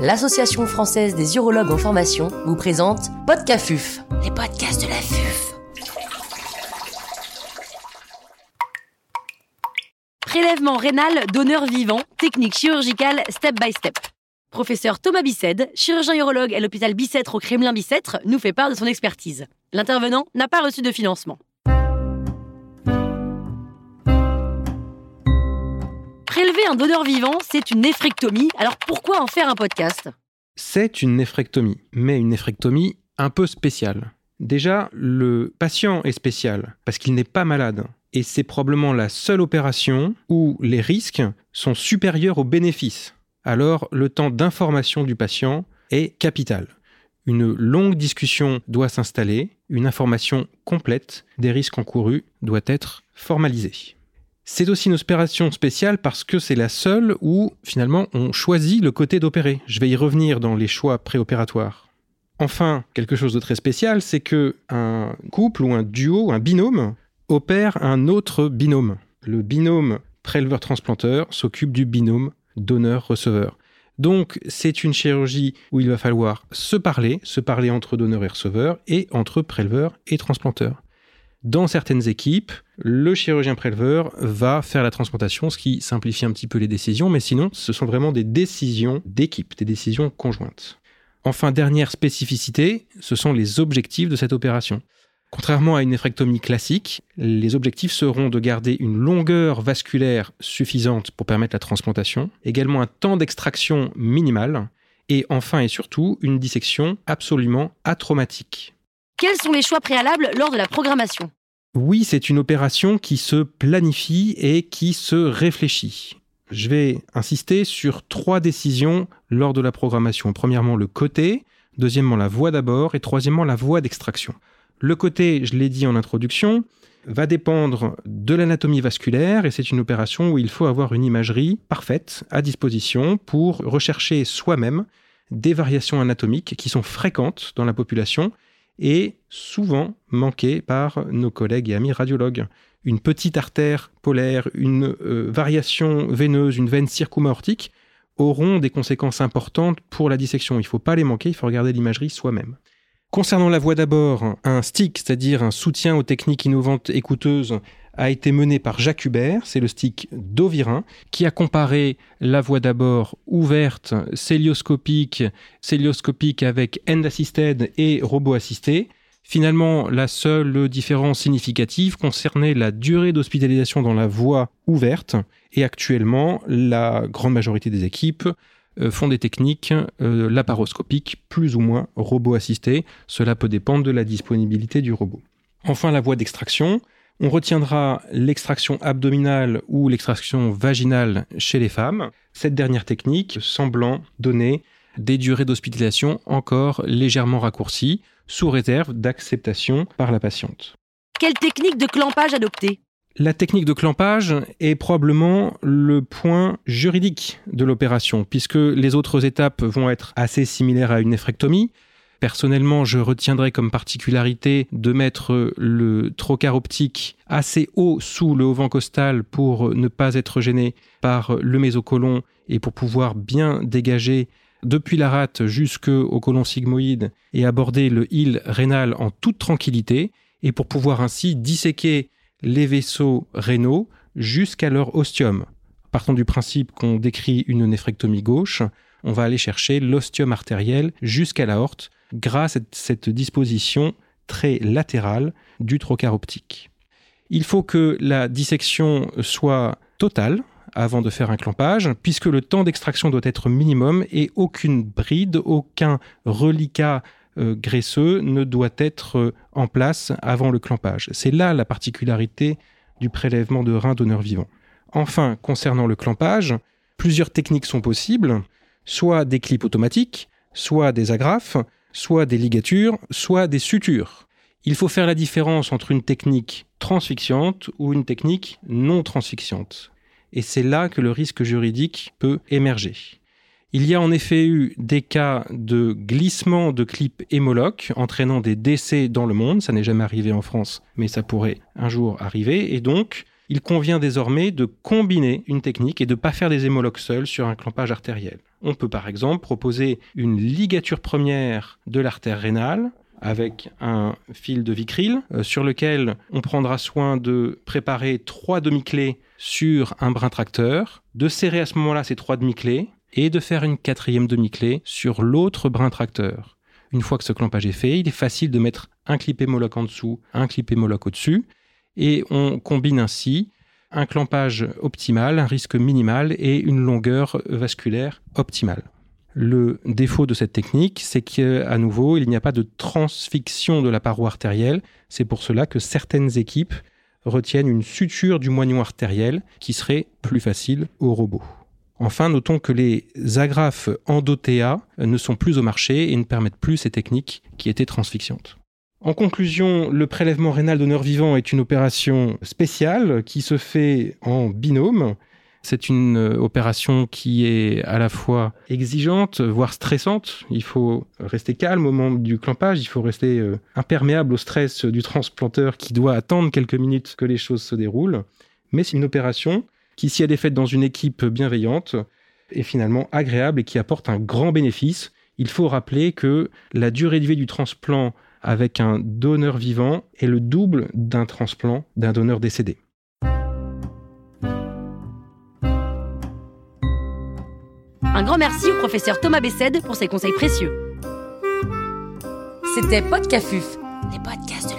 l'Association française des urologues en formation vous présente Podcafuf, les podcasts de la FUF. Prélèvement rénal donneur vivant, technique chirurgicale step by step. Professeur Thomas Bicêtre, chirurgien urologue à l'hôpital Bicêtre au Kremlin Bicêtre, nous fait part de son expertise. L'intervenant n'a pas reçu de financement. Un donneur vivant, c'est une néphrectomie. Alors pourquoi en faire un podcast? C'est une néphrectomie, mais une néphrectomie un peu spéciale. Déjà, le patient est spécial parce qu'il n'est pas malade. Et c'est probablement la seule opération où les risques sont supérieurs aux bénéfices. Alors, le temps d'information du patient est capital. Une longue discussion doit s'installer, une information complète des risques encourus doit être formalisée. C'est aussi une opération spéciale parce que c'est la seule où finalement on choisit le côté d'opérer. Je vais y revenir dans les choix préopératoires. Enfin, quelque chose de très spécial, c'est que un couple ou un duo, un binôme, opère un autre binôme. Le binôme préleveur-transplanteur s'occupe du binôme donneur-receveur. Donc, c'est une chirurgie où il va falloir se parler, se parler entre donneur et receveur et entre préleveur et transplanteur. Dans certaines équipes, le chirurgien préleveur va faire la transplantation, ce qui simplifie un petit peu les décisions, mais sinon, ce sont vraiment des décisions d'équipe, des décisions conjointes. Enfin, dernière spécificité, ce sont les objectifs de cette opération. Contrairement à une néphrectomie classique, les objectifs seront de garder une longueur vasculaire suffisante pour permettre la transplantation, également un temps d'extraction minimal, et enfin et surtout une dissection absolument atraumatique. Quels sont les choix préalables lors de la programmation? Oui, c'est une opération qui se planifie et qui se réfléchit. Je vais insister sur trois décisions lors de la programmation. Premièrement, le côté, deuxièmement, la voie d'abord et troisièmement, la voie d'extraction. Le côté, je l'ai dit en introduction, va dépendre de l'anatomie vasculaire et c'est une opération où il faut avoir une imagerie parfaite à disposition pour rechercher soi-même des variations anatomiques qui sont fréquentes dans la population et souvent manquée par nos collègues et amis radiologues. Une petite artère polaire, une euh, variation veineuse, une veine circumaortique auront des conséquences importantes pour la dissection. Il ne faut pas les manquer, il faut regarder l'imagerie soi-même. Concernant la voie d'abord, un stick, c'est-à-dire un soutien aux techniques innovantes et coûteuses, a été mené par Jacques Hubert, c'est le stick d'Ovirin, qui a comparé la voie d'abord ouverte, célioscopique, célioscopique avec end-assisted et robot assisté. Finalement, la seule différence significative concernait la durée d'hospitalisation dans la voie ouverte, et actuellement, la grande majorité des équipes euh, font des techniques euh, laparoscopiques plus ou moins robot assistés. Cela peut dépendre de la disponibilité du robot. Enfin, la voie d'extraction. On retiendra l'extraction abdominale ou l'extraction vaginale chez les femmes. Cette dernière technique semblant donner des durées d'hospitalisation encore légèrement raccourcies, sous réserve d'acceptation par la patiente. Quelle technique de clampage adopter? La technique de clampage est probablement le point juridique de l'opération, puisque les autres étapes vont être assez similaires à une néphrectomie. Personnellement, je retiendrai comme particularité de mettre le trocar optique assez haut sous le haut costal pour ne pas être gêné par le mésocolon et pour pouvoir bien dégager depuis la rate jusqu'au colon sigmoïde et aborder le île rénal en toute tranquillité et pour pouvoir ainsi disséquer les vaisseaux rénaux jusqu'à leur ostium. Partons du principe qu'on décrit une néphrectomie gauche, on va aller chercher l'ostium artériel jusqu'à l'aorte grâce à cette disposition très latérale du trocar optique. Il faut que la dissection soit totale avant de faire un clampage, puisque le temps d'extraction doit être minimum et aucune bride, aucun reliquat euh, graisseux ne doit être euh, en place avant le clampage. C'est là la particularité du prélèvement de reins donneurs vivants. Enfin, concernant le clampage, plusieurs techniques sont possibles, soit des clips automatiques, soit des agrafes, soit des ligatures, soit des sutures. Il faut faire la différence entre une technique transfixiante ou une technique non transfixiante. Et c'est là que le risque juridique peut émerger. Il y a en effet eu des cas de glissement de clips hémoloc entraînant des décès dans le monde. Ça n'est jamais arrivé en France, mais ça pourrait un jour arriver. Et donc, il convient désormais de combiner une technique et de ne pas faire des hémologues seuls sur un clampage artériel. On peut par exemple proposer une ligature première de l'artère rénale avec un fil de vicryl euh, sur lequel on prendra soin de préparer trois demi-clés sur un brin tracteur, de serrer à ce moment-là ces trois demi-clés et de faire une quatrième demi-clé sur l'autre brin tracteur. Une fois que ce clampage est fait, il est facile de mettre un clip hémologue en dessous, un clip hémologue au-dessus, et on combine ainsi un clampage optimal, un risque minimal et une longueur vasculaire optimale. Le défaut de cette technique, c'est qu'à nouveau, il n'y a pas de transfixion de la paroi artérielle. C'est pour cela que certaines équipes retiennent une suture du moignon artériel qui serait plus facile au robot. Enfin, notons que les agrafes endothéa ne sont plus au marché et ne permettent plus ces techniques qui étaient transfixiantes. En conclusion, le prélèvement rénal d'honneur vivant est une opération spéciale qui se fait en binôme c'est une euh, opération qui est à la fois exigeante, voire stressante. Il faut rester calme au moment du clampage, il faut rester euh, imperméable au stress du transplanteur qui doit attendre quelques minutes que les choses se déroulent. Mais c'est une opération qui, si elle est faite dans une équipe bienveillante, est finalement agréable et qui apporte un grand bénéfice. Il faut rappeler que la durée de vie du transplant avec un donneur vivant est le double d'un transplant d'un donneur décédé. Un grand merci au professeur Thomas Bessède pour ses conseils précieux. C'était Podcafuf, les podcasts